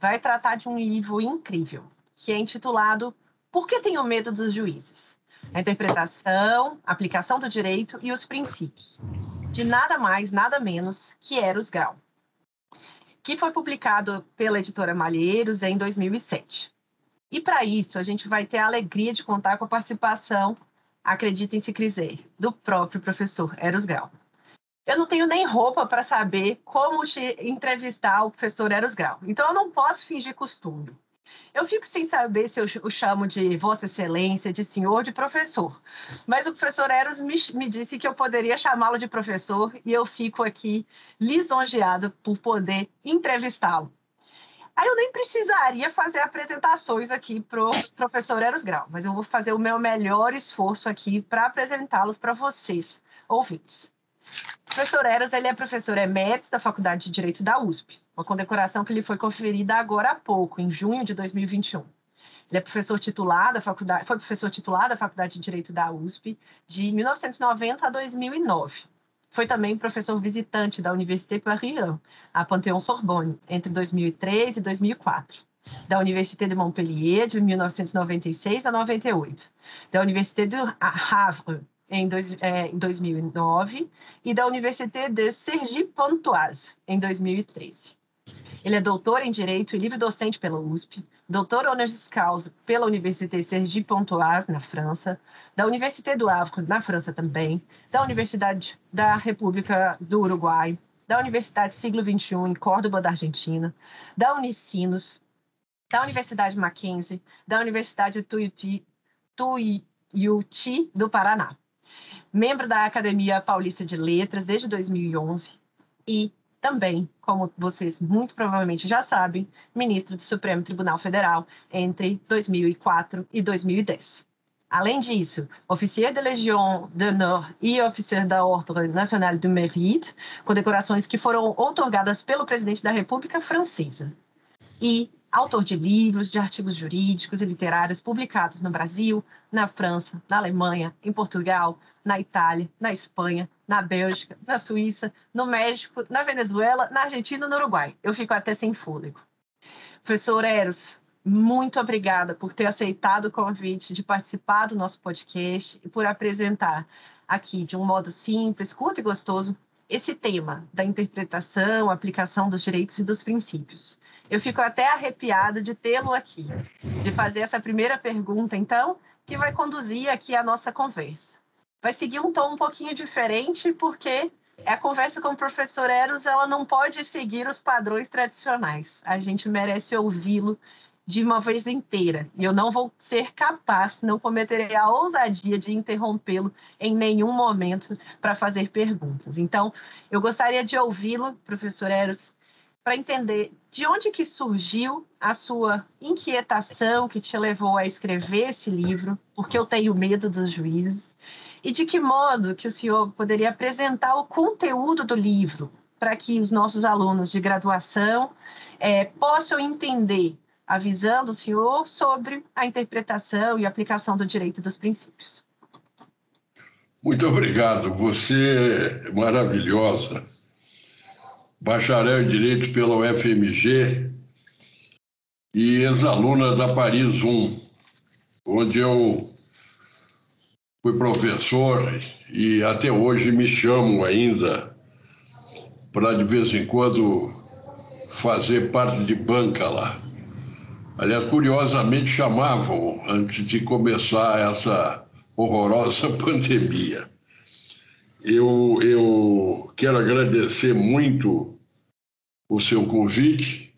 vai tratar de um livro incrível, que é intitulado Por que tenho medo dos juízes? A interpretação, aplicação do direito e os princípios, de nada mais, nada menos que Eros Grau, que foi publicado pela editora Malheiros em 2007. E para isso, a gente vai ter a alegria de contar com a participação, acreditem se quiser, do próprio professor Eros Grau. Eu não tenho nem roupa para saber como entrevistar o professor Eros Grau. Então, eu não posso fingir costume. Eu fico sem saber se eu o chamo de Vossa Excelência, de senhor, de professor. Mas o professor Eros me, me disse que eu poderia chamá-lo de professor e eu fico aqui lisonjeada por poder entrevistá-lo. Aí eu nem precisaria fazer apresentações aqui para o professor Eros Grau, mas eu vou fazer o meu melhor esforço aqui para apresentá-los para vocês, ouvintes. O professor Eros ele é professor emérito da Faculdade de Direito da USP, uma condecoração que lhe foi conferida agora há pouco, em junho de 2021. Ele é professor titular da faculdade, foi professor titular da Faculdade de Direito da USP de 1990 a 2009. Foi também professor visitante da Université Paris, a Panthéon-Sorbonne, entre 2003 e 2004. Da Université de Montpellier, de 1996 a 98. Da Université de Havre, em, dois, é, em 2009 e da Université de Sergi-Pontoise, em 2013. Ele é doutor em Direito e livre-docente pela USP, doutor honoris causa pela Université Sergi-Pontoise, na França, da Université do Havre, na França também, da Universidade da República do Uruguai, da Universidade Siglo XXI, em Córdoba, da Argentina, da Unicinos, da Universidade Mackenzie, da Universidade Tuiuti, Tuiuti do Paraná membro da Academia Paulista de Letras desde 2011 e também, como vocês muito provavelmente já sabem, ministro do Supremo Tribunal Federal entre 2004 e 2010. Além disso, officier de Légion d'honneur e officier da Ordre Nationale du Mérite, condecorações que foram outorgadas pelo presidente da República Francesa. E autor de livros, de artigos jurídicos e literários publicados no Brasil, na França, na Alemanha, em Portugal, na Itália, na Espanha, na Bélgica, na Suíça, no México, na Venezuela, na Argentina e no Uruguai. Eu fico até sem fôlego. Professor Eros, muito obrigada por ter aceitado o convite de participar do nosso podcast e por apresentar aqui de um modo simples, curto e gostoso esse tema da interpretação, aplicação dos direitos e dos princípios. Eu fico até arrepiada de tê-lo aqui, de fazer essa primeira pergunta, então, que vai conduzir aqui a nossa conversa vai seguir um tom um pouquinho diferente, porque a conversa com o professor Eros ela não pode seguir os padrões tradicionais. A gente merece ouvi-lo de uma vez inteira. E eu não vou ser capaz, não cometerei a ousadia de interrompê-lo em nenhum momento para fazer perguntas. Então, eu gostaria de ouvi-lo, professor Eros, para entender de onde que surgiu a sua inquietação que te levou a escrever esse livro, porque eu tenho medo dos juízes, e de que modo que o senhor poderia apresentar o conteúdo do livro para que os nossos alunos de graduação é, possam entender a visão do senhor sobre a interpretação e aplicação do direito dos princípios. Muito obrigado. Você é maravilhosa. Bacharel em Direito pela UFMG e ex-aluna da Paris 1, onde eu fui professor e até hoje me chamam ainda para de vez em quando fazer parte de banca lá. Aliás, curiosamente chamavam antes de começar essa horrorosa pandemia. Eu, eu quero agradecer muito o seu convite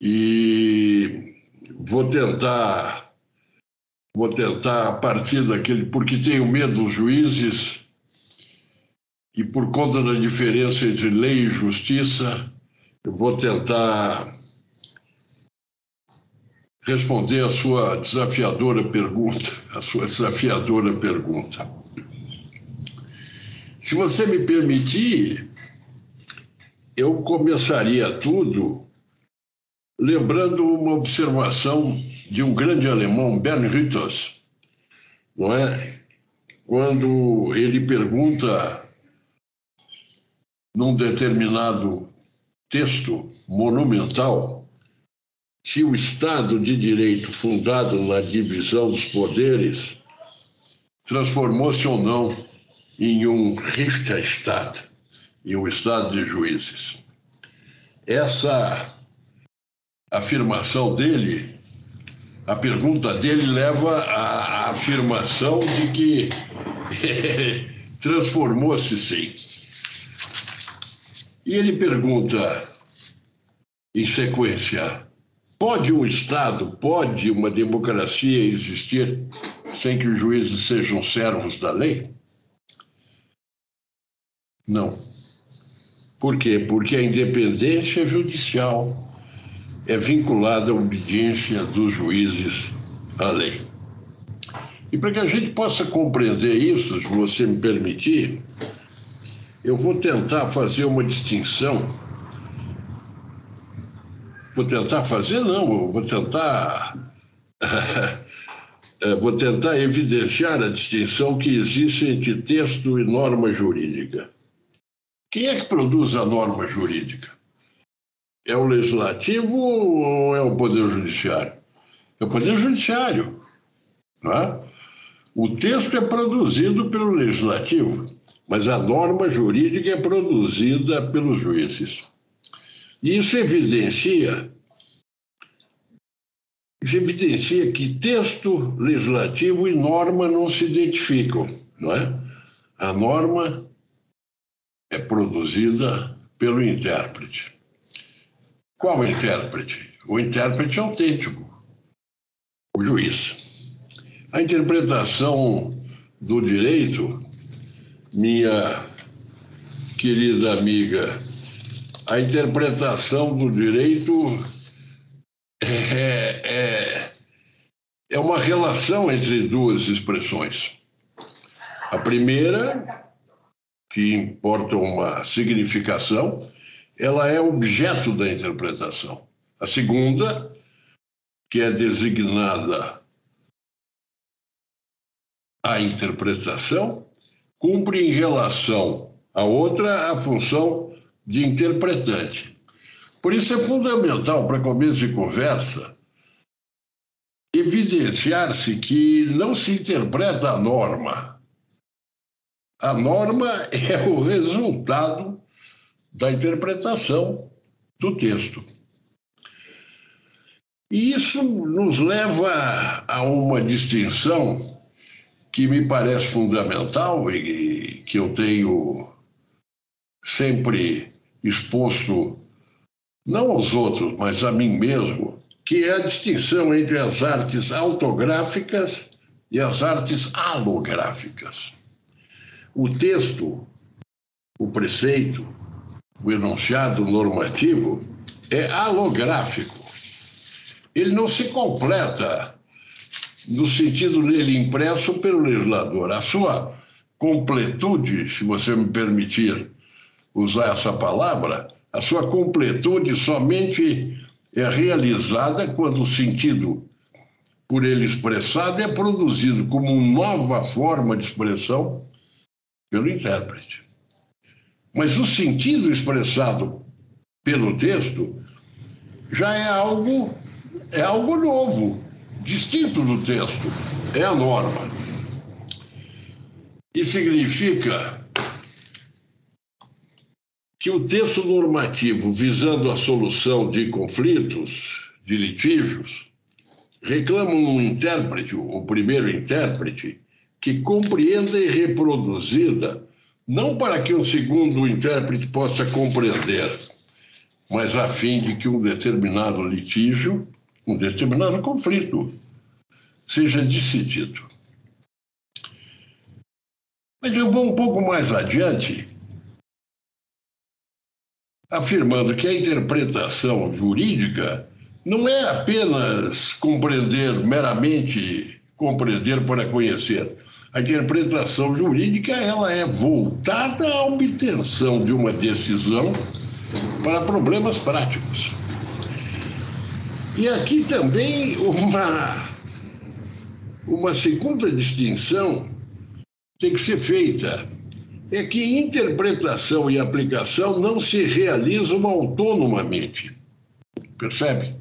e vou tentar vou tentar a partir daquele porque tenho medo dos juízes e por conta da diferença entre lei e justiça eu vou tentar responder a sua desafiadora pergunta, a sua desafiadora pergunta. Se você me permitir, eu começaria tudo lembrando uma observação de um grande alemão, Bern Rittos, não é? Quando ele pergunta num determinado texto monumental se o Estado de Direito fundado na divisão dos poderes transformou-se ou não em um Richterstaat, em um Estado de juízes. Essa afirmação dele, a pergunta dele leva à afirmação de que transformou-se sim. E ele pergunta em sequência: Pode um Estado, pode uma democracia existir sem que os juízes sejam servos da lei? Não. Por quê? Porque a independência judicial é vinculada à obediência dos juízes à lei. E para que a gente possa compreender isso, se você me permitir, eu vou tentar fazer uma distinção Vou tentar fazer, não, vou tentar. É, vou tentar evidenciar a distinção que existe entre texto e norma jurídica. Quem é que produz a norma jurídica? É o legislativo ou é o Poder Judiciário? É o Poder Judiciário. Tá? O texto é produzido pelo legislativo, mas a norma jurídica é produzida pelos juízes. Isso evidencia, isso evidencia que texto legislativo e norma não se identificam, não é? A norma é produzida pelo intérprete. Qual intérprete? O intérprete autêntico, o juiz. A interpretação do direito, minha querida amiga a interpretação do direito é, é, é uma relação entre duas expressões. A primeira, que importa uma significação, ela é objeto da interpretação. A segunda, que é designada a interpretação, cumpre em relação à outra a função de interpretante. Por isso é fundamental, para começo de conversa, evidenciar-se que não se interpreta a norma. A norma é o resultado da interpretação do texto. E isso nos leva a uma distinção que me parece fundamental e que eu tenho sempre exposto não aos outros, mas a mim mesmo, que é a distinção entre as artes autográficas e as artes alográficas. O texto, o preceito, o enunciado normativo é alográfico. Ele não se completa no sentido nele impresso pelo legislador. A sua completude, se você me permitir usar essa palavra, a sua completude somente é realizada quando o sentido por ele expressado é produzido como nova forma de expressão pelo intérprete. Mas o sentido expressado pelo texto já é algo é algo novo, distinto do texto, é a norma. E significa que o texto normativo visando a solução de conflitos, de litígios, reclama um intérprete, o primeiro intérprete, que compreenda e reproduzida, não para que o segundo intérprete possa compreender, mas a fim de que um determinado litígio, um determinado conflito, seja decidido. Mas eu vou um pouco mais adiante, afirmando que a interpretação jurídica não é apenas compreender meramente compreender para conhecer. A interpretação jurídica ela é voltada à obtenção de uma decisão para problemas práticos. E aqui também uma uma segunda distinção tem que ser feita é que interpretação e aplicação não se realizam autonomamente. Percebe?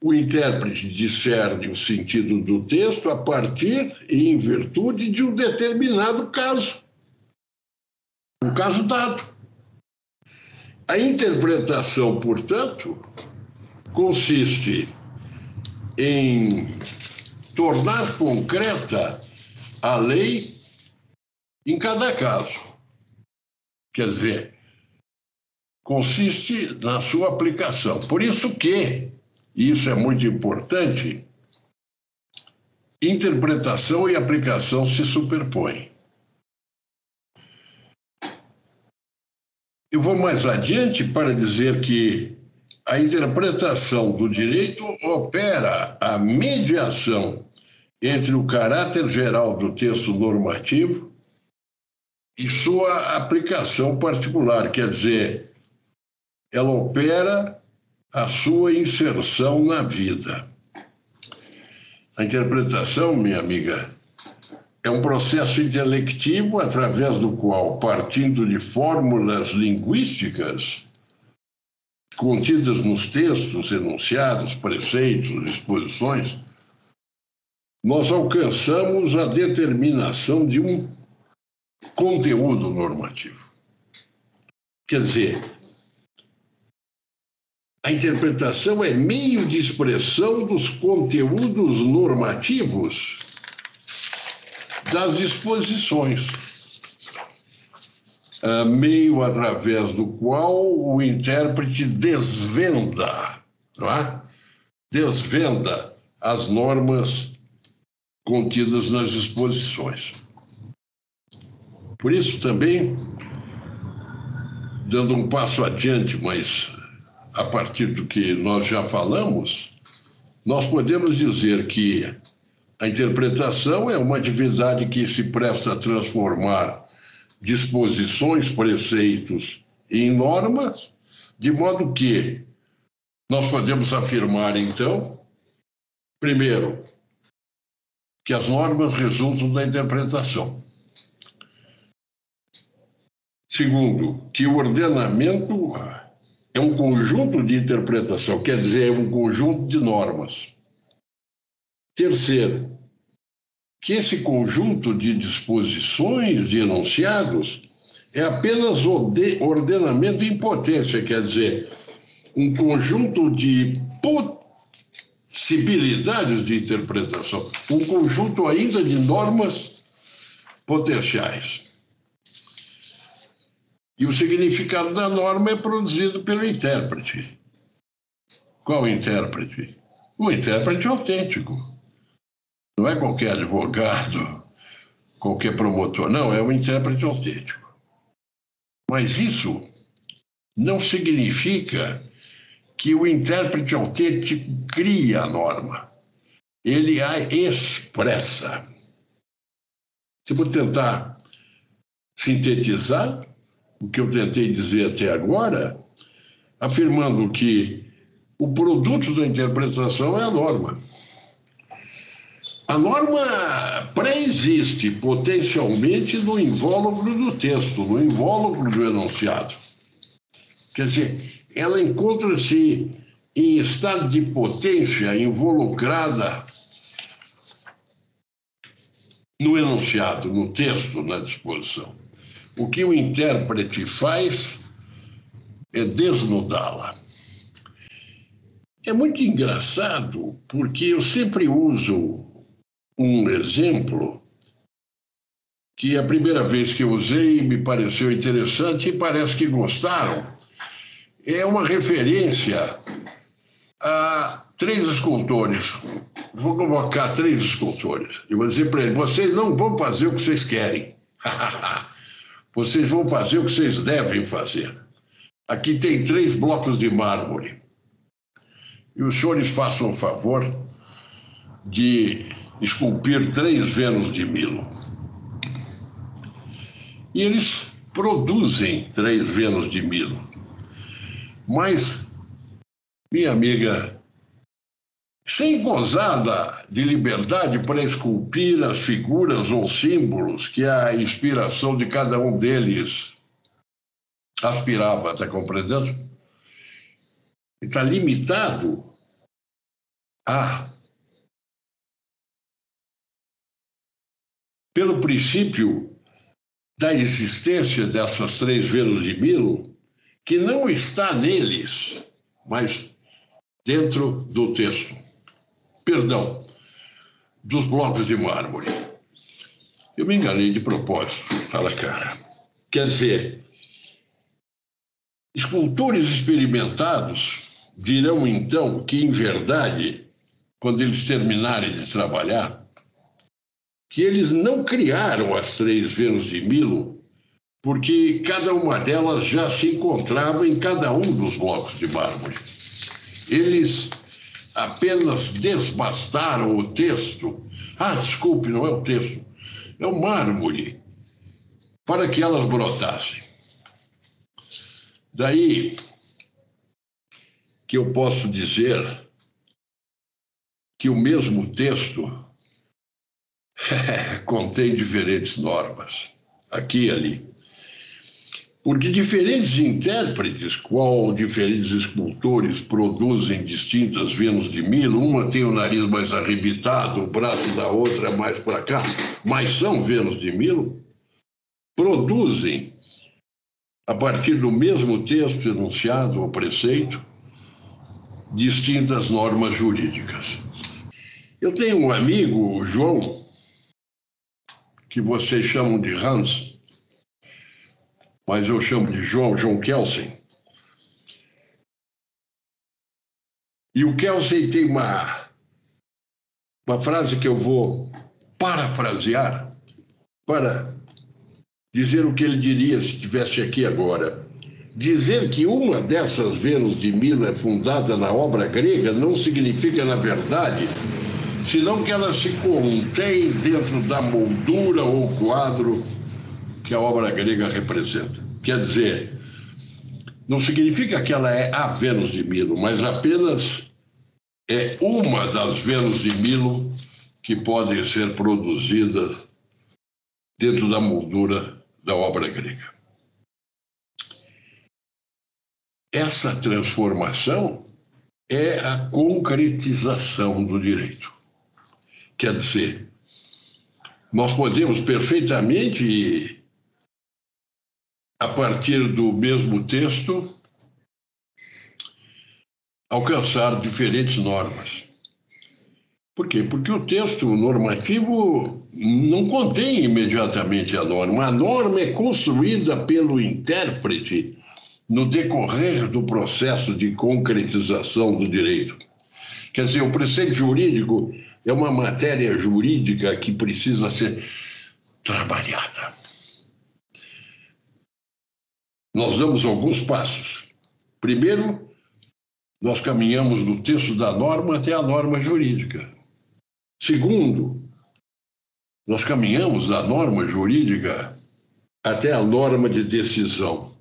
O intérprete discerne o sentido do texto a partir e em virtude de um determinado caso. Um caso dado. A interpretação, portanto, consiste em tornar concreta a lei em cada caso. Quer dizer, consiste na sua aplicação. Por isso que e isso é muito importante, interpretação e aplicação se superpõem. Eu vou mais adiante para dizer que a interpretação do direito opera a mediação entre o caráter geral do texto normativo e sua aplicação particular, quer dizer, ela opera a sua inserção na vida. A interpretação, minha amiga, é um processo intelectivo através do qual, partindo de fórmulas linguísticas contidas nos textos, enunciados, preceitos, exposições, nós alcançamos a determinação de um conteúdo normativo. Quer dizer, a interpretação é meio de expressão dos conteúdos normativos das disposições, meio através do qual o intérprete desvenda, não é? desvenda as normas contidas nas disposições. Por isso também, dando um passo adiante, mas a partir do que nós já falamos, nós podemos dizer que a interpretação é uma atividade que se presta a transformar disposições, preceitos em normas, de modo que nós podemos afirmar, então, primeiro, que as normas resultam da interpretação. Segundo, que o ordenamento é um conjunto de interpretação, quer dizer, é um conjunto de normas. Terceiro, que esse conjunto de disposições, de enunciados, é apenas ordenamento em potência, quer dizer, um conjunto de possibilidades de interpretação, um conjunto ainda de normas potenciais. E o significado da norma é produzido pelo intérprete. Qual intérprete? O intérprete autêntico. Não é qualquer advogado, qualquer promotor, não, é o intérprete autêntico. Mas isso não significa que o intérprete autêntico cria a norma. Ele a expressa. Se vou tentar sintetizar, o que eu tentei dizer até agora, afirmando que o produto da interpretação é a norma. A norma pré-existe potencialmente no invólucro do texto, no invólucro do enunciado. Quer dizer, ela encontra-se em estado de potência involucrada no enunciado, no texto, na disposição. O que o intérprete faz é desnudá-la. É muito engraçado porque eu sempre uso um exemplo que a primeira vez que eu usei me pareceu interessante e parece que gostaram. É uma referência a três escultores. Vou convocar três escultores. E vou dizer para eles: vocês não vão fazer o que vocês querem. vocês vão fazer o que vocês devem fazer. Aqui tem três blocos de mármore. E os senhores façam o favor de esculpir três Vênus de Milo. E eles produzem três Vênus de Milo. Mas, minha amiga, sem gozada de liberdade para esculpir as figuras ou símbolos que a inspiração de cada um deles aspirava, está compreendendo? Está limitado a pelo princípio da existência dessas três Vênus de Milo, que não está neles, mas dentro do texto. Perdão, dos blocos de mármore. Eu me enganei de propósito, na cara. Quer dizer, escultores experimentados dirão então que, em verdade, quando eles terminarem de trabalhar, que eles não criaram as três Vênus de Milo, porque cada uma delas já se encontrava em cada um dos blocos de mármore. Eles apenas desbastaram o texto. Ah, desculpe, não é o texto, é o mármore, para que elas brotassem. Daí que eu posso dizer que o mesmo texto contém diferentes normas, aqui e ali. Porque diferentes intérpretes, qual diferentes escultores produzem distintas Vênus de Milo, uma tem o nariz mais arrebitado, o braço da outra é mais para cá, mas são Vênus de Milo, produzem, a partir do mesmo texto enunciado ou preceito, distintas normas jurídicas. Eu tenho um amigo, João, que vocês chamam de Hans, mas eu chamo de João, João Kelsen. E o Kelsen tem uma, uma frase que eu vou parafrasear para dizer o que ele diria se estivesse aqui agora. Dizer que uma dessas Vênus de Milo é fundada na obra grega não significa, na verdade, senão que ela se contém dentro da moldura ou quadro que a obra grega representa. Quer dizer, não significa que ela é a Vênus de Milo, mas apenas é uma das Vênus de Milo que podem ser produzidas dentro da moldura da obra grega. Essa transformação é a concretização do direito. Quer dizer, nós podemos perfeitamente, a partir do mesmo texto, alcançar diferentes normas. Por quê? Porque o texto normativo não contém imediatamente a norma. A norma é construída pelo intérprete no decorrer do processo de concretização do direito. Quer dizer, o preceito jurídico é uma matéria jurídica que precisa ser trabalhada. Nós damos alguns passos. Primeiro, nós caminhamos do texto da norma até a norma jurídica. Segundo, nós caminhamos da norma jurídica até a norma de decisão,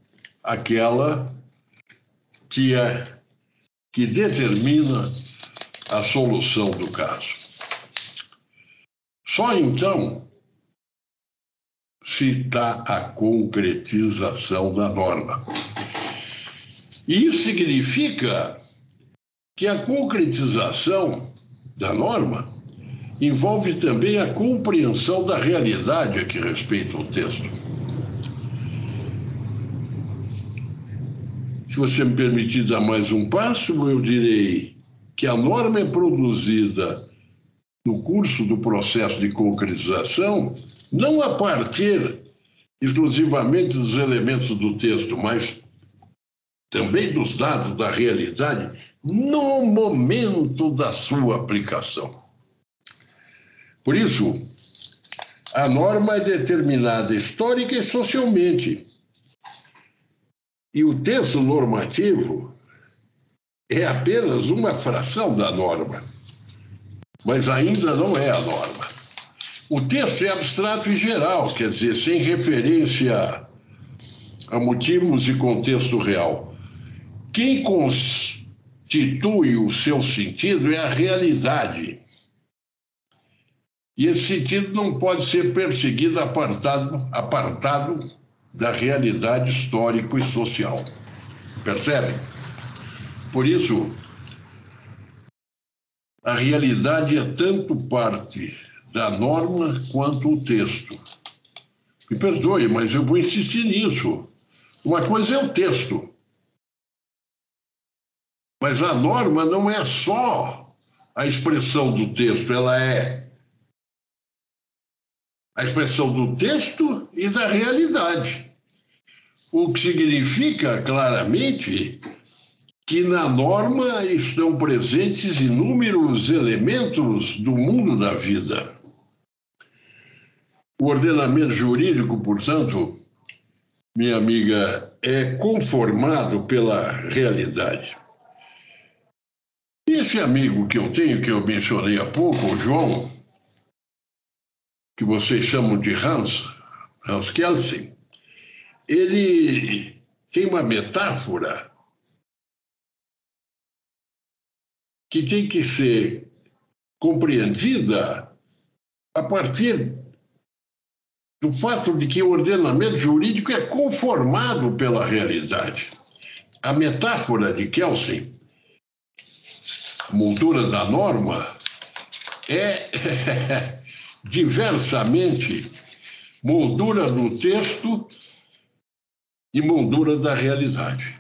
aquela que é que determina a solução do caso. Só então está a concretização da norma. Isso significa que a concretização da norma envolve também a compreensão da realidade a que respeita o texto. Se você me permitir dar mais um passo, eu direi que a norma é produzida no curso do processo de concretização não a partir exclusivamente dos elementos do texto, mas também dos dados da realidade no momento da sua aplicação. Por isso, a norma é determinada histórica e socialmente. E o texto normativo é apenas uma fração da norma, mas ainda não é a norma. O texto é abstrato e geral, quer dizer, sem referência a motivos e contexto real. Quem constitui o seu sentido é a realidade. E esse sentido não pode ser perseguido apartado, apartado da realidade histórico e social. Percebe? Por isso, a realidade é tanto parte da norma quanto o texto. Me perdoe, mas eu vou insistir nisso. Uma coisa é o texto. Mas a norma não é só a expressão do texto, ela é a expressão do texto e da realidade. O que significa claramente que na norma estão presentes inúmeros elementos do mundo da vida. O ordenamento jurídico, portanto, minha amiga, é conformado pela realidade. Esse amigo que eu tenho, que eu mencionei há pouco, o João, que vocês chamam de Hans, Hans Kelsen, ele tem uma metáfora que tem que ser compreendida a partir do fato de que o ordenamento jurídico é conformado pela realidade. A metáfora de Kelsen, moldura da norma, é diversamente moldura do texto e moldura da realidade.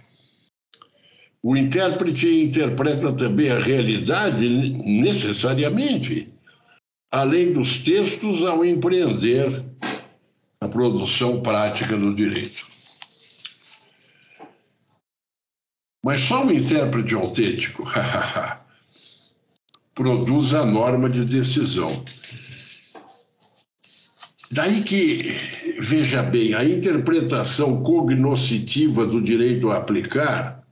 O intérprete interpreta também a realidade necessariamente, além dos textos, ao empreender produção prática do direito. Mas só um intérprete autêntico produz a norma de decisão. Daí que, veja bem, a interpretação cognoscitiva do direito a aplicar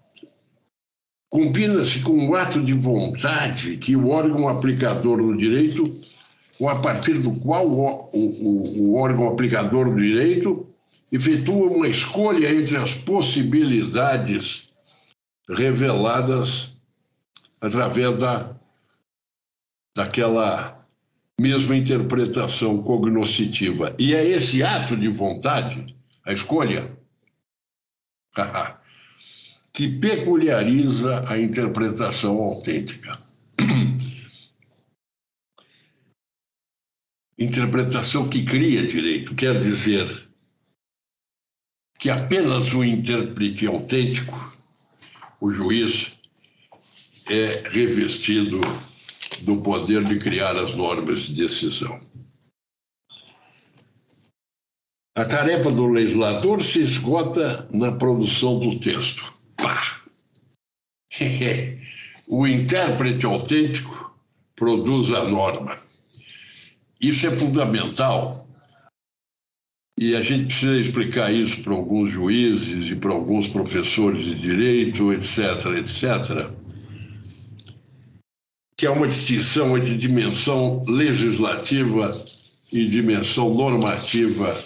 combina-se com o ato de vontade que o órgão aplicador do direito ou a partir do qual o, o, o órgão aplicador do direito efetua uma escolha entre as possibilidades reveladas através da, daquela mesma interpretação cognoscitiva. E é esse ato de vontade, a escolha, que peculiariza a interpretação autêntica. Interpretação que cria direito, quer dizer que apenas o intérprete autêntico, o juiz, é revestido do poder de criar as normas de decisão. A tarefa do legislador se esgota na produção do texto. Pá! o intérprete autêntico produz a norma. Isso é fundamental. E a gente precisa explicar isso para alguns juízes e para alguns professores de direito, etc., etc., que há uma distinção entre dimensão legislativa e dimensão normativa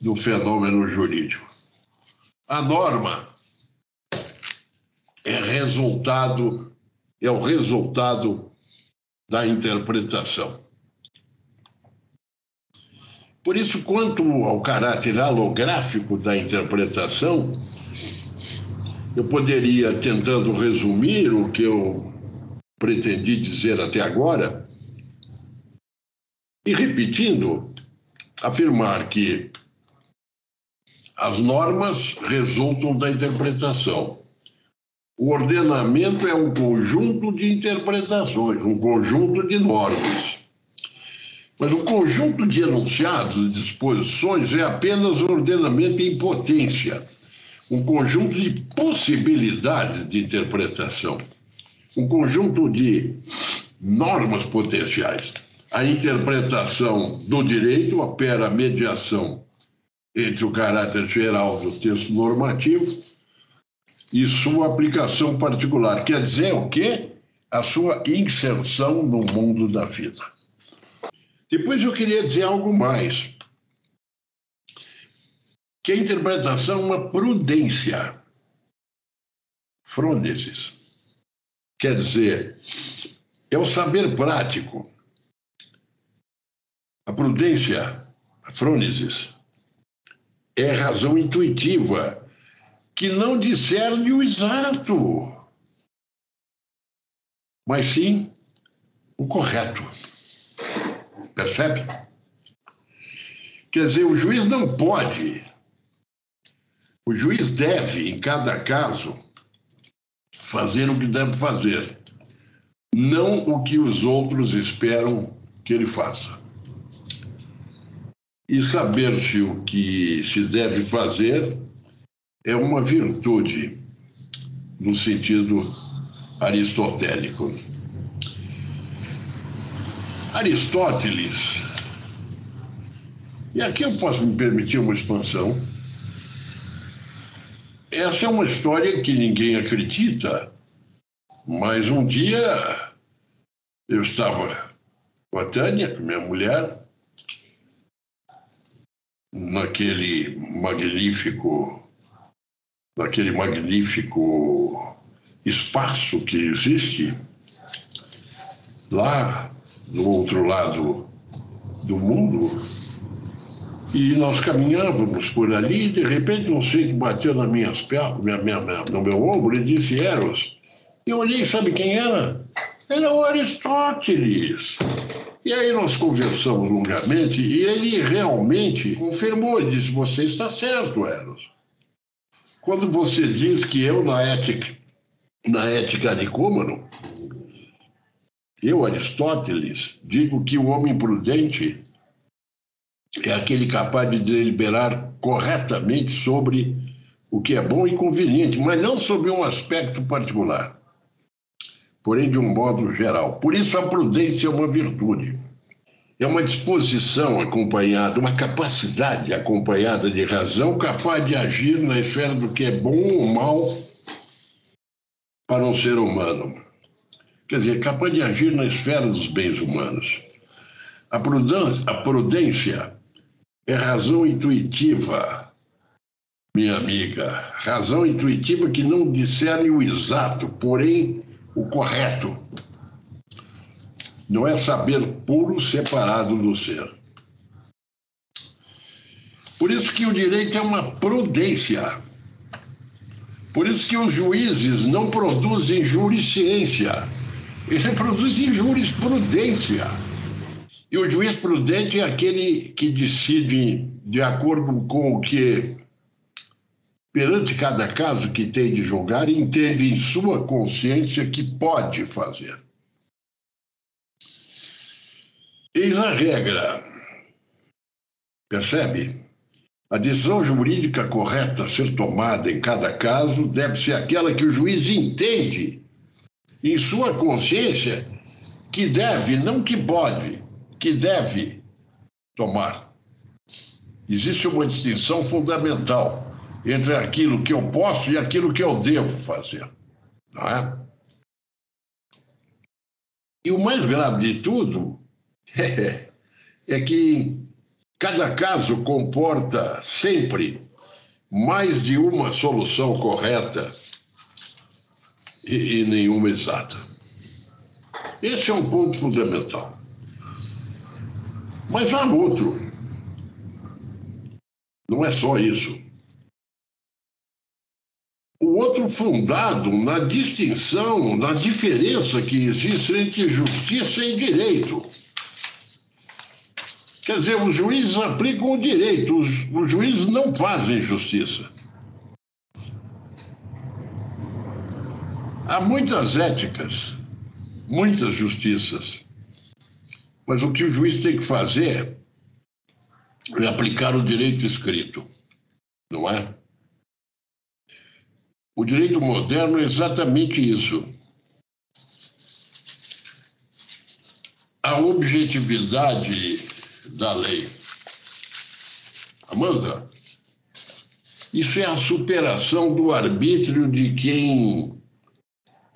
do fenômeno jurídico. A norma é resultado, é o resultado da interpretação. Por isso, quanto ao caráter halográfico da interpretação, eu poderia, tentando resumir o que eu pretendi dizer até agora, e repetindo, afirmar que as normas resultam da interpretação. O ordenamento é um conjunto de interpretações, um conjunto de normas. Mas o conjunto de enunciados e disposições é apenas ordenamento em potência, um conjunto de possibilidades de interpretação, um conjunto de normas potenciais. A interpretação do direito opera a mediação entre o caráter geral do texto normativo e sua aplicação particular. Quer dizer o quê? A sua inserção no mundo da vida. Depois eu queria dizer algo mais. Que a interpretação é uma prudência. Frônesis. Quer dizer, é o saber prático. A prudência, a frônesis, é a razão intuitiva que não discerne o exato, mas sim o correto. Percebe? Quer dizer, o juiz não pode, o juiz deve, em cada caso, fazer o que deve fazer, não o que os outros esperam que ele faça. E saber se o que se deve fazer é uma virtude no sentido aristotélico. Aristóteles, e aqui eu posso me permitir uma expansão, essa é uma história que ninguém acredita, mas um dia eu estava com a Tânia, minha mulher, naquele magnífico, naquele magnífico espaço que existe lá do outro lado do mundo. E nós caminhávamos por ali e de repente um que bateu nas minhas pernas, minha, minha, minha, no meu ombro e disse Eros. Eu olhei, sabe quem era? Era o Aristóteles. E aí nós conversamos longamente e ele realmente confirmou, ele disse, você está certo, Eros. Quando você diz que eu, na ética, na ética nicômano, eu, Aristóteles, digo que o homem prudente é aquele capaz de deliberar corretamente sobre o que é bom e conveniente, mas não sobre um aspecto particular porém de um modo geral. Por isso, a prudência é uma virtude. É uma disposição acompanhada, uma capacidade acompanhada de razão, capaz de agir na esfera do que é bom ou mal para um ser humano. Quer dizer, capaz de agir na esfera dos bens humanos. A prudência, a prudência é razão intuitiva, minha amiga. Razão intuitiva que não discerne o exato, porém o correto. Não é saber puro separado do ser. Por isso que o direito é uma prudência. Por isso que os juízes não produzem jurisciência, eles produzem jurisprudência. E o juiz prudente é aquele que decide de acordo com o que perante cada caso que tem de julgar, entende em sua consciência que pode fazer. Eis a regra. Percebe? A decisão jurídica correta a ser tomada em cada caso deve ser aquela que o juiz entende em sua consciência que deve, não que pode, que deve tomar. Existe uma distinção fundamental entre aquilo que eu posso e aquilo que eu devo fazer. Não é? E o mais grave de tudo é, é que cada caso comporta sempre mais de uma solução correta e, e nenhuma exata. Esse é um ponto fundamental. Mas há outro. Não é só isso. O outro fundado na distinção, na diferença que existe entre justiça e direito. Quer dizer, os juízes aplicam o direito, os, os juízes não fazem justiça. Há muitas éticas, muitas justiças, mas o que o juiz tem que fazer é aplicar o direito escrito, não é? O direito moderno é exatamente isso. A objetividade da lei. Amanda, isso é a superação do arbítrio de quem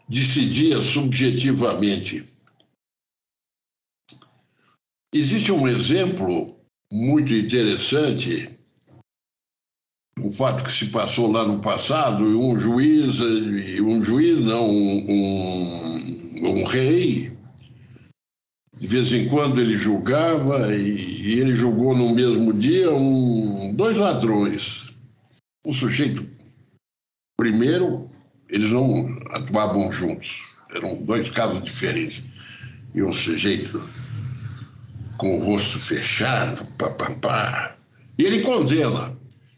decidia subjetivamente. Existe um exemplo muito interessante, um fato que se passou lá no passado, um juiz, um juiz não, um, um rei, de vez em quando ele julgava e, e ele julgou no mesmo dia um, dois ladrões. Um sujeito, primeiro, eles não atuavam juntos, eram dois casos diferentes. E um sujeito com o rosto fechado, papapá. E ele condena.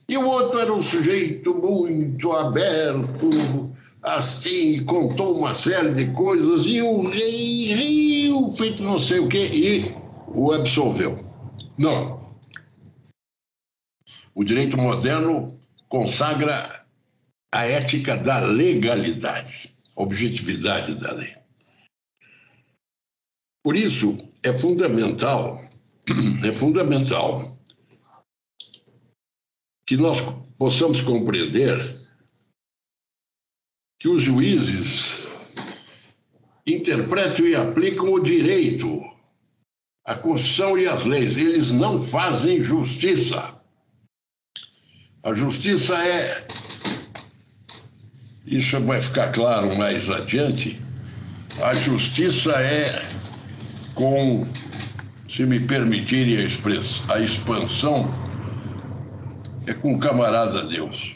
E o outro era um sujeito muito aberto, assim, contou uma série de coisas, e o rei riu, feito não sei o quê, e o absolveu. Não. O direito moderno consagra a ética da legalidade, objetividade da lei. Por isso, é fundamental, é fundamental que nós possamos compreender que os juízes interpretam e aplicam o direito, a Constituição e as leis. Eles não fazem justiça. A justiça é. Isso vai ficar claro mais adiante. A justiça é com, se me permitirem a, a expansão, é com o camarada Deus.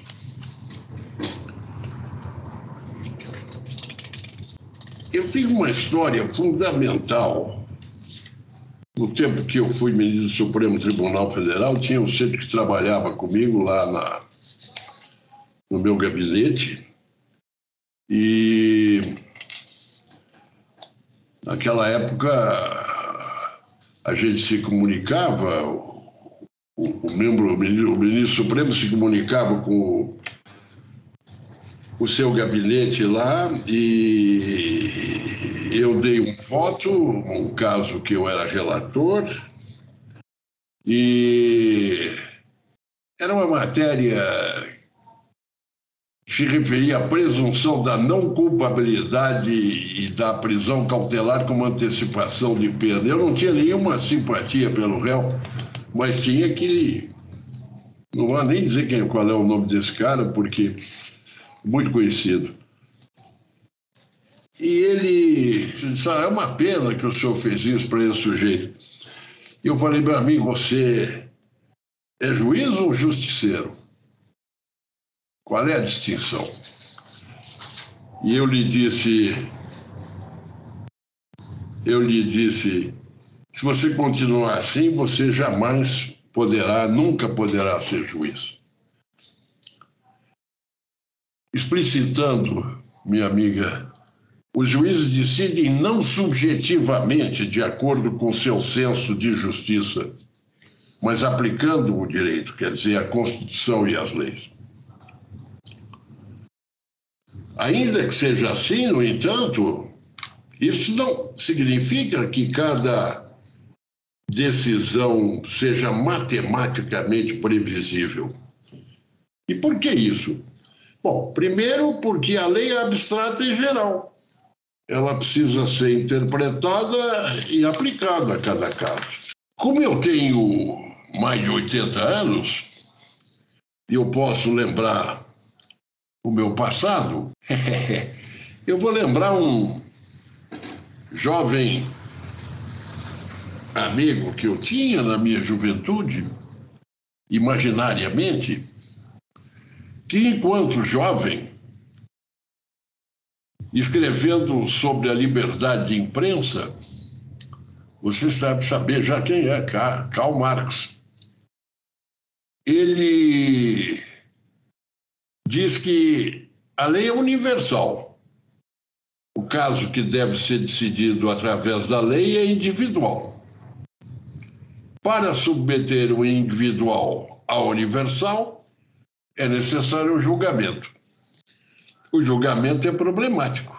Eu tenho uma história fundamental. No tempo que eu fui ministro do Supremo Tribunal Federal, tinha um centro que trabalhava comigo lá na, no meu gabinete. E naquela época a gente se comunicava, o, o membro, o ministro, o ministro Supremo se comunicava com o seu gabinete lá e eu dei um voto, um caso que eu era relator, e era uma matéria se referia à presunção da não culpabilidade e da prisão cautelar como antecipação de pena. Eu não tinha nenhuma simpatia pelo réu, mas tinha que. Não vou nem dizer quem, qual é o nome desse cara, porque muito conhecido. E ele disse: ah, é uma pena que o senhor fez isso para esse sujeito. E eu falei para mim: você é juiz ou justiceiro? Qual é a distinção? E eu lhe disse: eu lhe disse, se você continuar assim, você jamais poderá, nunca poderá ser juiz explicitando, minha amiga, os juízes decidem não subjetivamente de acordo com seu senso de justiça, mas aplicando o direito, quer dizer, a Constituição e as leis. Ainda que seja assim, no entanto, isso não significa que cada decisão seja matematicamente previsível. E por que isso? Bom, primeiro porque a lei é abstrata e geral. Ela precisa ser interpretada e aplicada a cada caso. Como eu tenho mais de 80 anos, eu posso lembrar o meu passado, eu vou lembrar um jovem amigo que eu tinha na minha juventude, imaginariamente, que enquanto jovem, escrevendo sobre a liberdade de imprensa, você sabe saber já quem é Karl Marx. Ele diz que a lei é universal. O caso que deve ser decidido através da lei é individual. Para submeter o individual ao universal, é necessário um julgamento. O julgamento é problemático.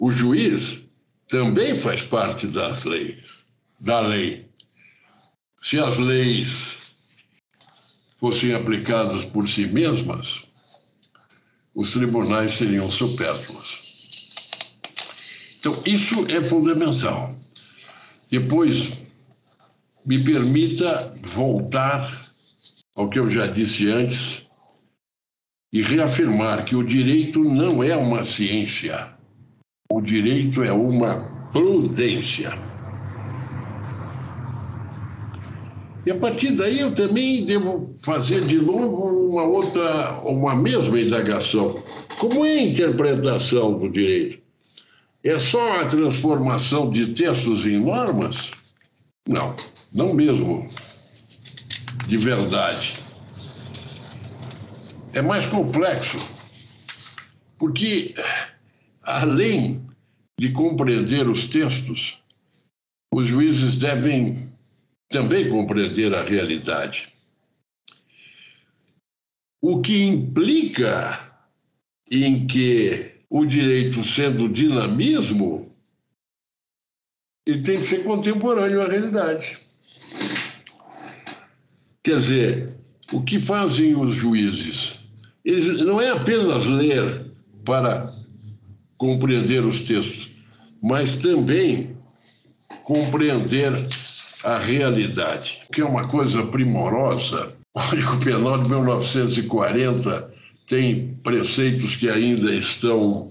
O juiz também faz parte das leis, da lei. Se as leis fossem aplicadas por si mesmas, os tribunais seriam supérfluos. Então, isso é fundamental. Depois, me permita voltar ao que eu já disse antes e reafirmar que o direito não é uma ciência, o direito é uma prudência. E a partir daí eu também devo fazer de novo uma outra, uma mesma indagação. Como é a interpretação do direito? É só a transformação de textos em normas? Não, não mesmo. De verdade. É mais complexo. Porque, além de compreender os textos, os juízes devem também compreender a realidade. O que implica em que o direito, sendo dinamismo, ele tem que ser contemporâneo à realidade. Quer dizer, o que fazem os juízes? Eles não é apenas ler para compreender os textos, mas também compreender a realidade, que é uma coisa primorosa. O Código Penal de 1940 tem preceitos que ainda estão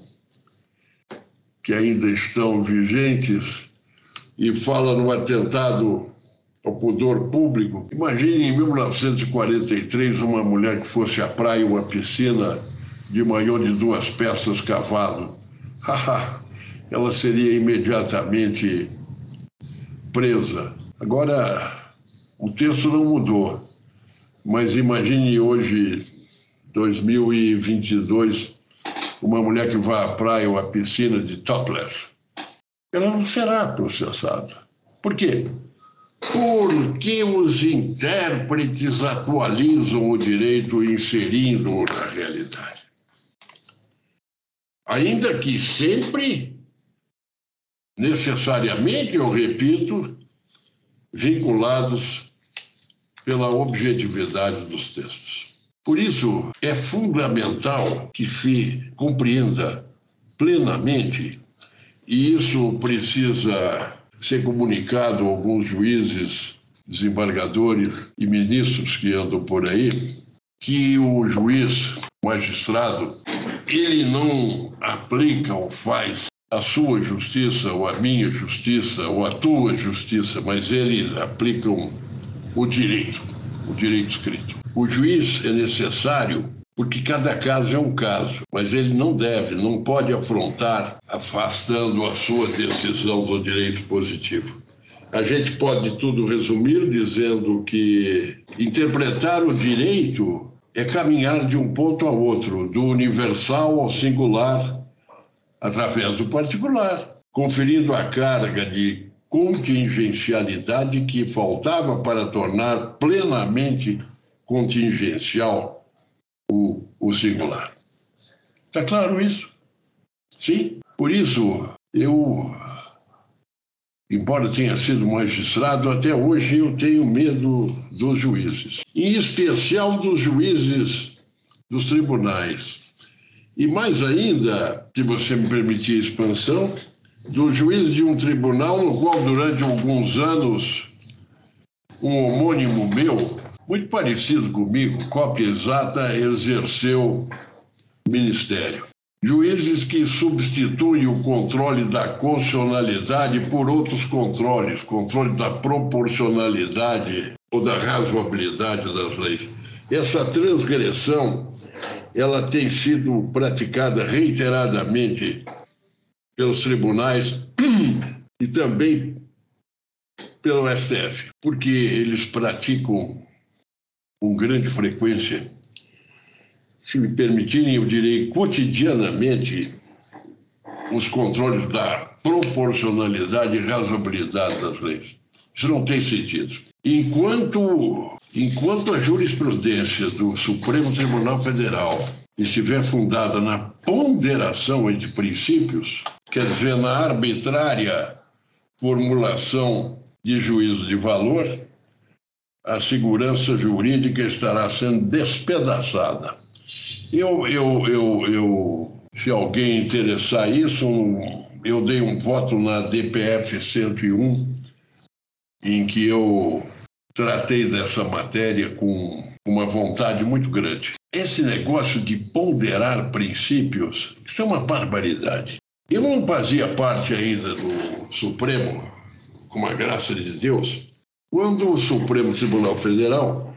que ainda estão vigentes e fala no atentado ao pudor público. Imagine em 1943 uma mulher que fosse à praia à piscina de maior de duas peças cavado. Ela seria imediatamente presa. Agora, o texto não mudou, mas imagine hoje, 2022, uma mulher que vai à praia ou à piscina de topless. Ela não será processada. Por quê? Porque os intérpretes atualizam o direito inserindo-o na realidade. Ainda que sempre, necessariamente, eu repito, vinculados pela objetividade dos textos. Por isso, é fundamental que se compreenda plenamente, e isso precisa ser comunicado a alguns juízes, desembargadores e ministros que andam por aí, que o juiz, magistrado, ele não aplica ou faz a sua justiça, ou a minha justiça, ou a tua justiça, mas eles aplicam o direito, o direito escrito. O juiz é necessário porque cada caso é um caso, mas ele não deve, não pode afrontar afastando a sua decisão do direito positivo. A gente pode tudo resumir dizendo que interpretar o direito é caminhar de um ponto ao outro, do universal ao singular, através do particular, conferindo a carga de contingencialidade que faltava para tornar plenamente contingencial o, o singular. Está claro isso? Sim. Por isso, eu, embora tenha sido magistrado, até hoje eu tenho medo dos juízes, em especial dos juízes dos tribunais e mais ainda, se você me permitir a expansão, do juiz de um tribunal no qual durante alguns anos um homônimo meu, muito parecido comigo, cópia exata, exerceu ministério. Juízes que substituem o controle da constitucionalidade por outros controles, controle da proporcionalidade ou da razoabilidade das leis. Essa transgressão ela tem sido praticada reiteradamente pelos tribunais e também pelo STF, porque eles praticam com grande frequência, se me permitirem, eu direi cotidianamente, os controles da proporcionalidade e razoabilidade das leis. Isso não tem sentido. Enquanto, enquanto a jurisprudência do Supremo Tribunal Federal estiver fundada na ponderação entre princípios, quer dizer, na arbitrária formulação de juízo de valor, a segurança jurídica estará sendo despedaçada. Eu, eu, eu, eu se alguém interessar isso, eu dei um voto na DPF 101, em que eu tratei dessa matéria com uma vontade muito grande. Esse negócio de ponderar princípios, isso é uma barbaridade. Eu não fazia parte ainda do Supremo, com a graça de Deus, quando o Supremo Tribunal Federal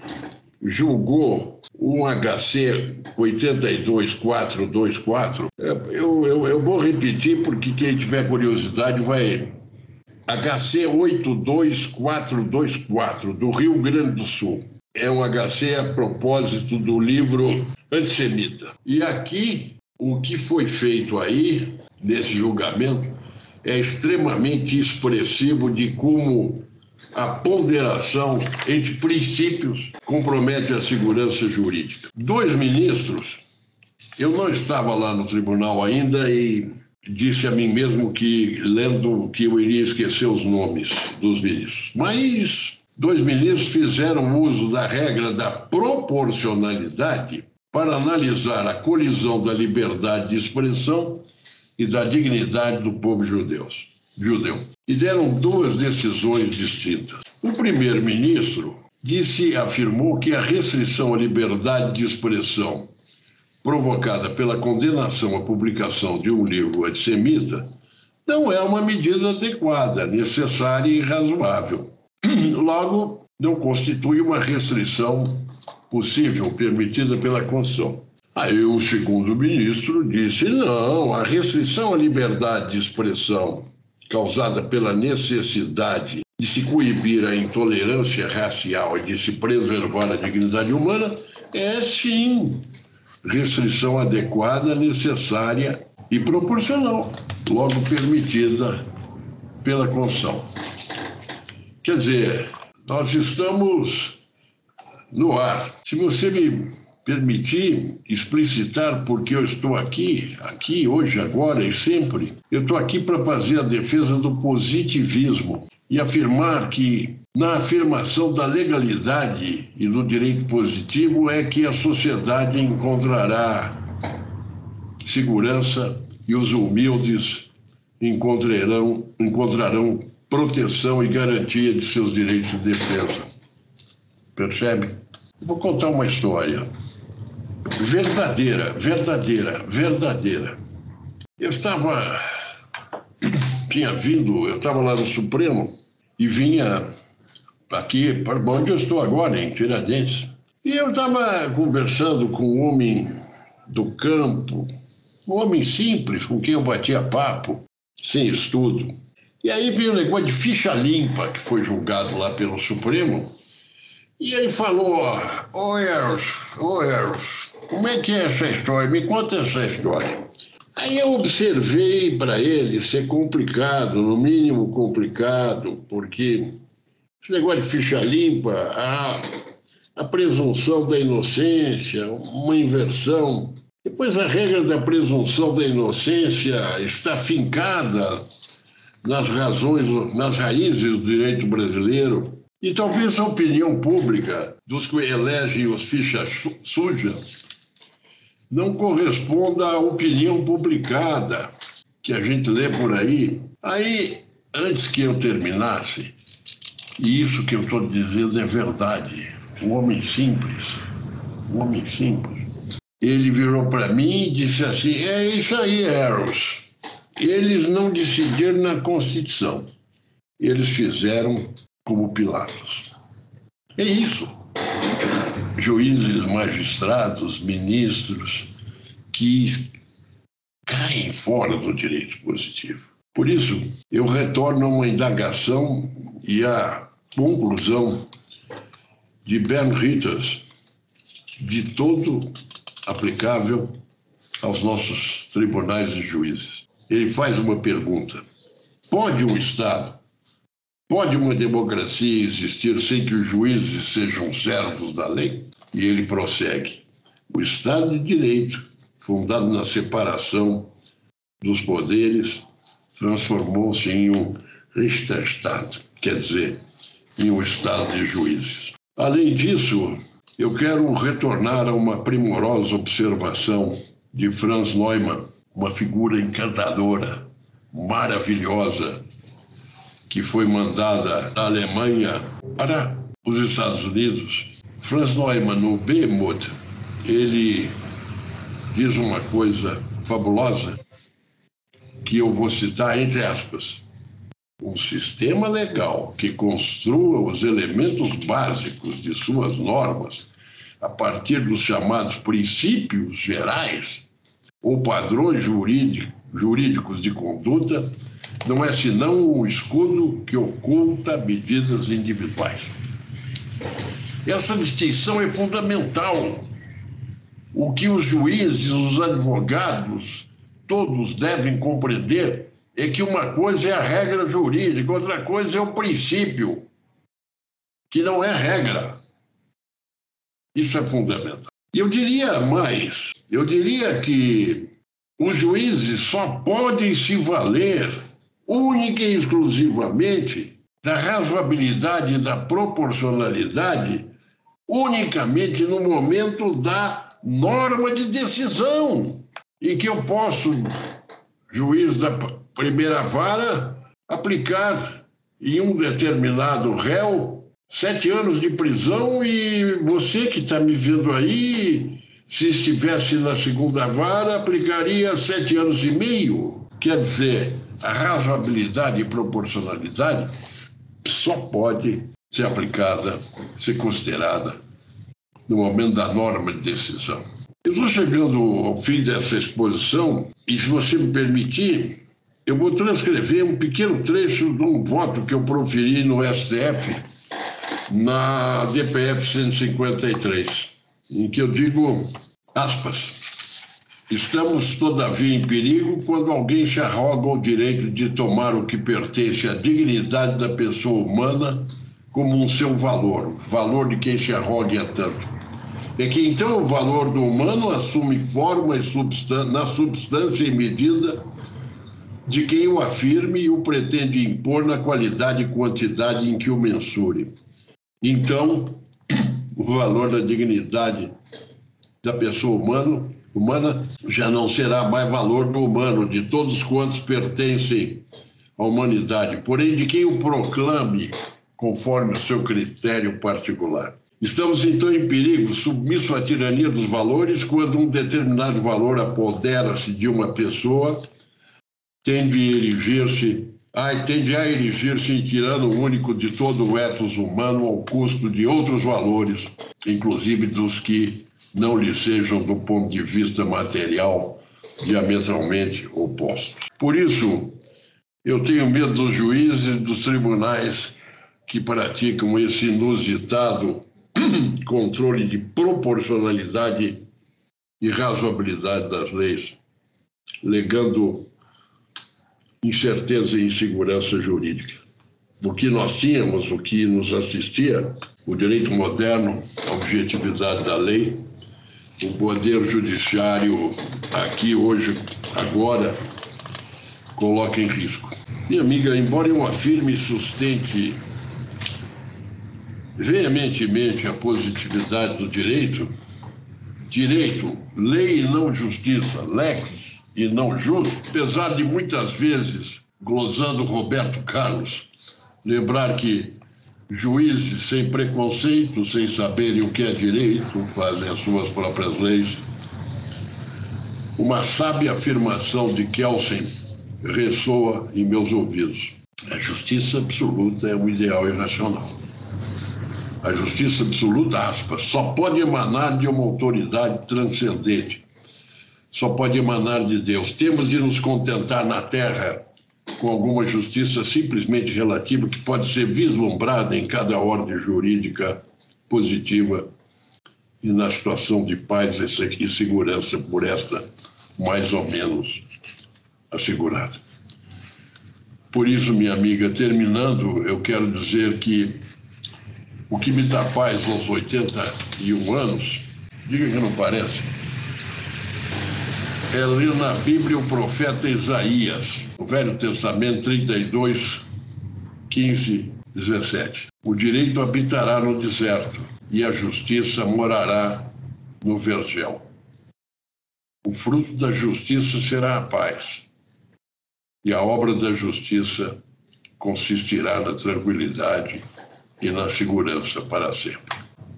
julgou um HC 82424, eu, eu, eu vou repetir porque quem tiver curiosidade vai. HC 82424, do Rio Grande do Sul. É um HC a propósito do livro Antissemita. E aqui, o que foi feito aí, nesse julgamento, é extremamente expressivo de como a ponderação entre princípios compromete a segurança jurídica. Dois ministros, eu não estava lá no tribunal ainda e disse a mim mesmo que, lendo, que eu iria esquecer os nomes dos ministros. Mas dois ministros fizeram uso da regra da proporcionalidade para analisar a colisão da liberdade de expressão e da dignidade do povo judeu judeu. E deram duas decisões distintas. O primeiro-ministro disse, afirmou que a restrição à liberdade de expressão provocada pela condenação à publicação de um livro antissemita não é uma medida adequada, necessária e razoável. Logo, não constitui uma restrição possível permitida pela Constituição. Aí o segundo ministro disse: não, a restrição à liberdade de expressão causada pela necessidade de se coibir a intolerância racial e de se preservar a dignidade humana é sim restrição adequada, necessária e proporcional, logo permitida pela Constituição. Quer dizer, nós estamos no ar. Se você me permitir explicitar porque eu estou aqui, aqui, hoje, agora e sempre. Eu estou aqui para fazer a defesa do positivismo e afirmar que, na afirmação da legalidade e do direito positivo, é que a sociedade encontrará segurança e os humildes encontrarão, encontrarão proteção e garantia de seus direitos de defesa. Percebe? Vou contar uma história verdadeira, verdadeira, verdadeira. Eu estava, tinha vindo, eu estava lá no Supremo e vinha aqui para onde eu estou agora, em Tiradentes. E eu estava conversando com um homem do campo, um homem simples, com quem eu batia papo, sem estudo. E aí veio um negócio de ficha limpa, que foi julgado lá pelo Supremo. E ele falou: Ô Eros, ô Eros, como é que é essa história? Me conta essa história. Aí eu observei para ele ser complicado, no mínimo complicado, porque esse negócio de ficha limpa, a, a presunção da inocência, uma inversão. Depois a regra da presunção da inocência está fincada nas razões, nas raízes do direito brasileiro. E talvez a opinião pública dos que elegem os fichas sujas não corresponda à opinião publicada que a gente lê por aí. Aí, antes que eu terminasse, e isso que eu estou dizendo é verdade, um homem simples, um homem simples, ele virou para mim e disse assim: é isso aí, Eros. Eles não decidiram na Constituição, eles fizeram como Pilatos. É isso. Juízes, magistrados, ministros que caem fora do direito positivo. Por isso, eu retorno a uma indagação e a conclusão de Bern Ritters, de todo aplicável aos nossos tribunais e juízes. Ele faz uma pergunta: pode um Estado, pode uma democracia existir sem que os juízes sejam servos da lei? E ele prossegue: o Estado de Direito, fundado na separação dos poderes, transformou-se em um Richterstaat, quer dizer, em um Estado de juízes. Além disso, eu quero retornar a uma primorosa observação de Franz Neumann, uma figura encantadora, maravilhosa, que foi mandada da Alemanha para os Estados Unidos. Franz Neumann, no Behemoth, ele diz uma coisa fabulosa que eu vou citar entre aspas. Um sistema legal que construa os elementos básicos de suas normas a partir dos chamados princípios gerais ou padrões jurídicos de conduta não é senão um escudo que oculta medidas individuais. Essa distinção é fundamental. O que os juízes, os advogados, todos devem compreender é que uma coisa é a regra jurídica, outra coisa é o princípio, que não é regra. Isso é fundamental. E eu diria mais: eu diria que os juízes só podem se valer única e exclusivamente da razoabilidade e da proporcionalidade unicamente no momento da norma de decisão em que eu posso, juiz da primeira vara, aplicar em um determinado réu sete anos de prisão e você que está me vendo aí, se estivesse na segunda vara, aplicaria sete anos e meio. Quer dizer, a razoabilidade e proporcionalidade só pode ser aplicada, ser considerada no momento da norma de decisão. Eu estou chegando ao fim dessa exposição e, se você me permitir, eu vou transcrever um pequeno trecho de um voto que eu proferi no STF na DPF 153, em que eu digo, aspas, Estamos, todavia, em perigo quando alguém se arroga o direito de tomar o que pertence à dignidade da pessoa humana como um seu valor, valor de quem se arrogue a tanto é que então o valor do humano assume forma e substância, na substância e medida de quem o afirme e o pretende impor na qualidade e quantidade em que o mensure. Então, o valor da dignidade da pessoa humana, humana já não será mais valor do humano, de todos quantos pertencem à humanidade, porém de quem o proclame conforme o seu critério particular. Estamos então em perigo, submisso à tirania dos valores, quando um determinado valor apodera-se de uma pessoa, tende a erigir-se, ai, tende a erigir-se em tirano único de todo o ethos humano ao custo de outros valores, inclusive dos que não lhe sejam, do ponto de vista material, diametralmente opostos. Por isso, eu tenho medo dos juízes e dos tribunais que praticam esse inusitado controle de proporcionalidade e razoabilidade das leis, legando incerteza e insegurança jurídica. O que nós tínhamos, o que nos assistia, o direito moderno, a objetividade da lei, o poder judiciário aqui, hoje, agora, coloca em risco. Minha amiga, embora eu afirme e sustente veementemente a positividade do direito, direito, lei e não justiça, lex e não justo, apesar de muitas vezes, glosando Roberto Carlos, lembrar que juízes sem preconceito, sem saberem o que é direito, fazem as suas próprias leis. Uma sábia afirmação de Kelsen ressoa em meus ouvidos. A justiça absoluta é um ideal irracional. A justiça absoluta, aspas, só pode emanar de uma autoridade transcendente, só pode emanar de Deus. Temos de nos contentar na terra com alguma justiça simplesmente relativa que pode ser vislumbrada em cada ordem jurídica positiva e na situação de paz e segurança por esta mais ou menos assegurada. Por isso, minha amiga, terminando, eu quero dizer que o que me dá paz aos 81 anos, diga que não parece, é ler na Bíblia o profeta Isaías, o Velho Testamento 32, 15, 17. O direito habitará no deserto e a justiça morará no vergel. O fruto da justiça será a paz, e a obra da justiça consistirá na tranquilidade e na segurança para sempre.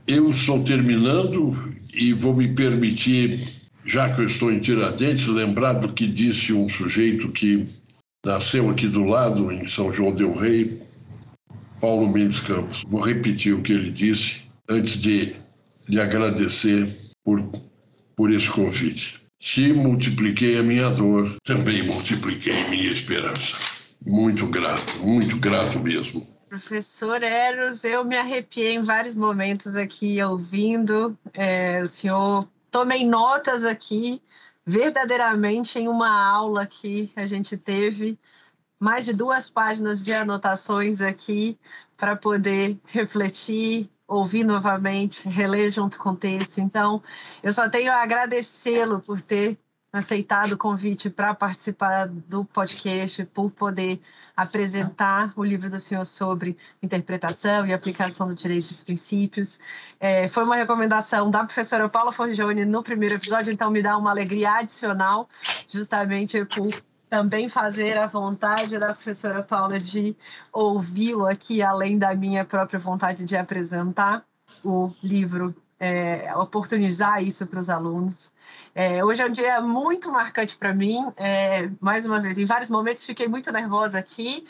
Eu estou terminando e vou me permitir, já que eu estou em Tiradentes, lembrar do que disse um sujeito que nasceu aqui do lado, em São João Del Rei, Paulo Mendes Campos. Vou repetir o que ele disse antes de lhe agradecer por, por esse convite. Se multipliquei a minha dor, também multipliquei minha esperança. Muito grato, muito grato mesmo. Professor Eros, eu me arrepiei em vários momentos aqui ouvindo é, o senhor. Tomei notas aqui, verdadeiramente em uma aula que a gente teve, mais de duas páginas de anotações aqui para poder refletir, ouvir novamente, reler junto com o texto. Então, eu só tenho a agradecê-lo por ter aceitado o convite para participar do podcast, por poder apresentar o livro do senhor sobre interpretação e aplicação do direito dos princípios. É, foi uma recomendação da professora Paula Forgione no primeiro episódio, então me dá uma alegria adicional, justamente por também fazer a vontade da professora Paula de ouvi-lo aqui, além da minha própria vontade de apresentar o livro, é, oportunizar isso para os alunos. É, hoje é um dia muito marcante para mim. É, mais uma vez, em vários momentos fiquei muito nervosa aqui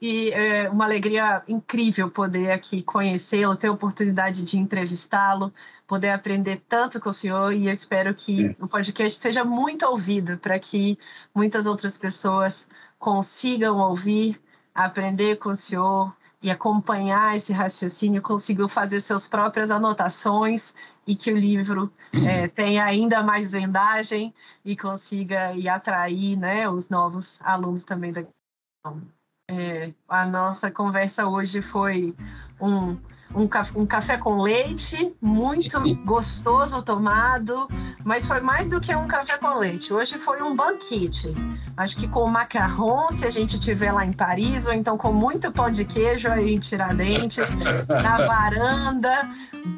e é uma alegria incrível poder aqui conhecê-lo, ter a oportunidade de entrevistá-lo, poder aprender tanto com o senhor e eu espero que o podcast seja muito ouvido para que muitas outras pessoas consigam ouvir, aprender com o senhor e acompanhar esse raciocínio, consigam fazer suas próprias anotações e que o livro é, tenha ainda mais vendagem e consiga e atrair né, os novos alunos também da é, a nossa conversa hoje foi um um, um café com leite, muito gostoso tomado, mas foi mais do que um café com leite. Hoje foi um banquete. Acho que com macarrão, se a gente tiver lá em Paris, ou então com muito pão de queijo aí em Tiradentes, na varanda,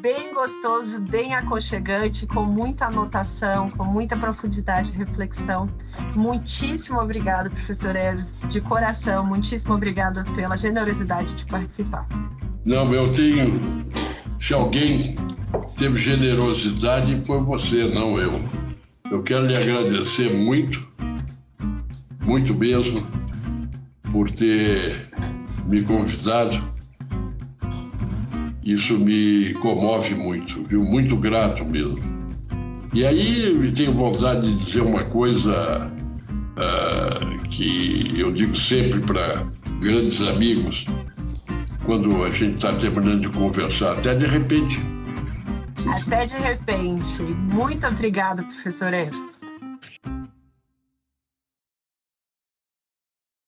bem gostoso, bem aconchegante, com muita anotação, com muita profundidade e reflexão. Muitíssimo obrigado, professor Eros, de coração, muitíssimo obrigado pela generosidade de participar. Não, eu tenho. Se alguém teve generosidade, foi você, não eu. Eu quero lhe agradecer muito, muito mesmo, por ter me convidado. Isso me comove muito, viu? Muito grato mesmo. E aí tenho vontade de dizer uma coisa uh, que eu digo sempre para grandes amigos quando a gente está terminando de conversar. Até de repente. Até de repente. Muito obrigada, professor Ers.